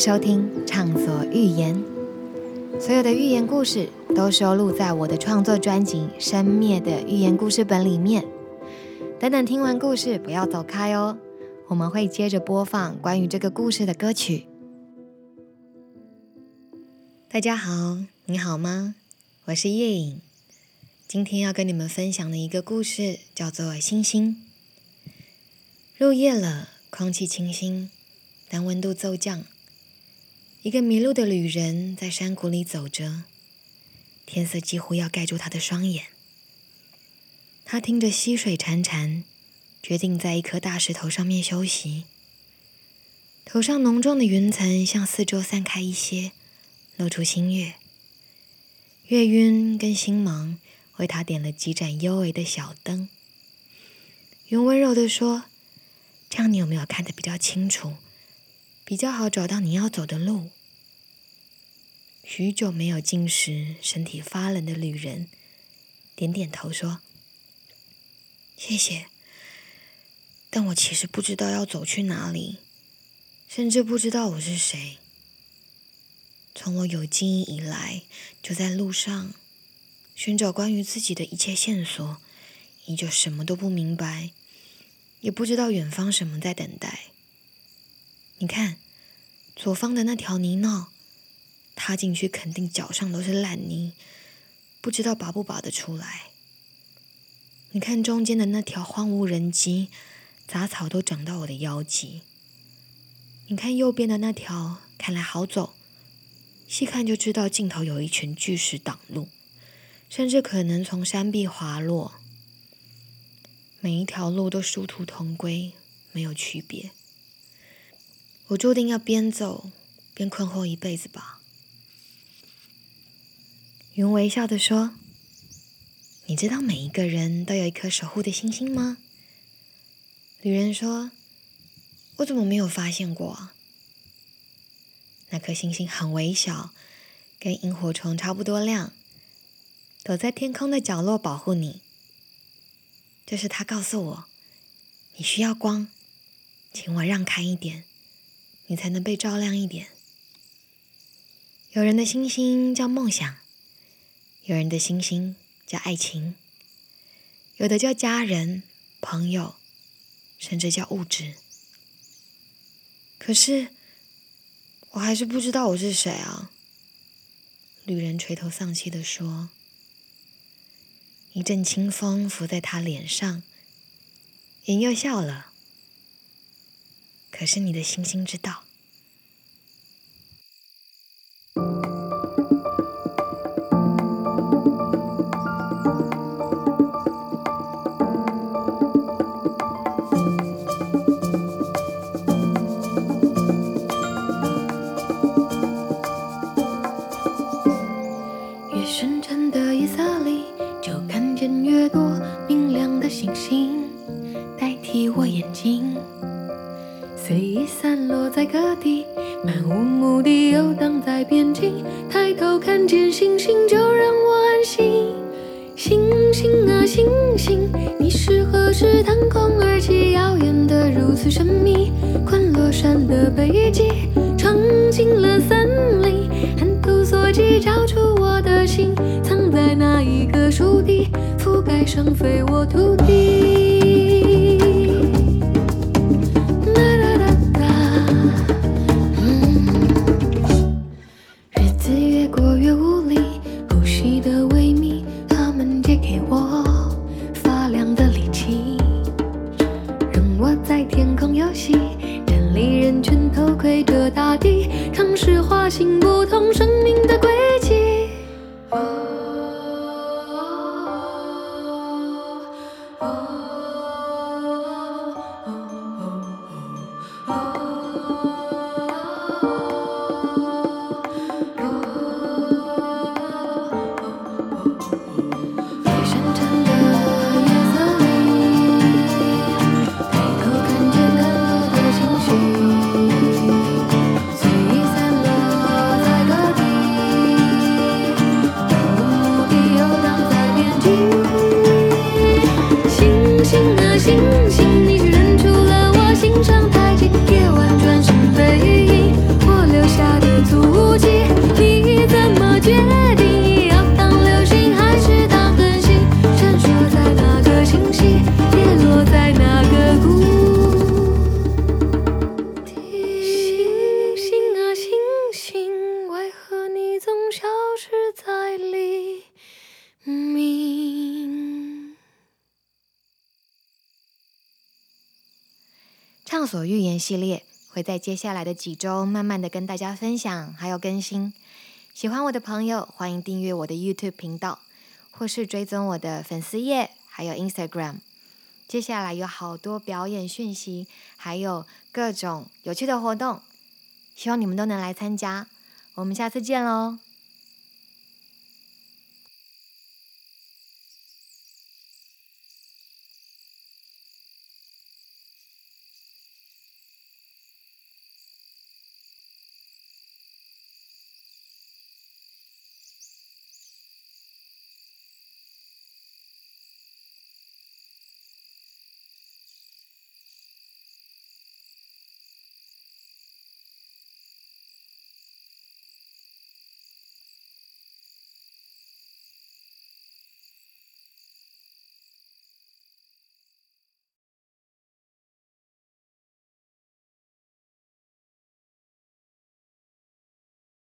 收听《畅所欲言》，所有的寓言故事都收录在我的创作专辑《生灭的寓言故事本》里面。等等，听完故事不要走开哦，我们会接着播放关于这个故事的歌曲。大家好，你好吗？我是叶影，今天要跟你们分享的一个故事叫做《星星》。入夜了，空气清新，但温度骤降。一个迷路的旅人在山谷里走着，天色几乎要盖住他的双眼。他听着溪水潺潺，决定在一颗大石头上面休息。头上浓重的云层向四周散开一些，露出新月。月晕跟星芒为他点了几盏幽微的小灯。云温柔地说：“这样你有没有看得比较清楚？”比较好找到你要走的路。许久没有进食、身体发冷的旅人点点头说：“谢谢。”但我其实不知道要走去哪里，甚至不知道我是谁。从我有记忆以来，就在路上寻找关于自己的一切线索，依旧什么都不明白，也不知道远方什么在等待。你看，左方的那条泥淖，踏进去肯定脚上都是烂泥，不知道拔不拔得出来。你看中间的那条荒无人迹，杂草都长到我的腰际。你看右边的那条，看来好走，细看就知道尽头有一群巨石挡路，甚至可能从山壁滑落。每一条路都殊途同归，没有区别。我注定要边走边困惑一辈子吧。云微笑的说：“你知道每一个人都有一颗守护的星星吗？”旅人说：“我怎么没有发现过？那颗星星很微小，跟萤火虫差不多亮，躲在天空的角落保护你。这是他告诉我，你需要光，请我让开一点。”你才能被照亮一点。有人的星星叫梦想，有人的星星叫爱情，有的叫家人、朋友，甚至叫物质。可是，我还是不知道我是谁啊！旅人垂头丧气的说。一阵清风拂在他脸上，云又笑了。可是你的星星知道。越深沉的夜色里，就看见越多明亮的星星，代替我眼睛。随意散落在各地，漫无目的游荡在边境。抬头看见星星，就让我安心。星星啊星星，你是何时腾空而起，耀眼的如此神秘？昆仑山的北极，闯进了森林，寒土锁记，照出我的心，藏在哪一个树底，覆盖上非我土地。窥着大地，尝试画心，不同声。心啊，心。所预言系列会在接下来的几周慢慢的跟大家分享，还有更新。喜欢我的朋友，欢迎订阅我的 YouTube 频道，或是追踪我的粉丝页，还有 Instagram。接下来有好多表演讯息，还有各种有趣的活动，希望你们都能来参加。我们下次见喽！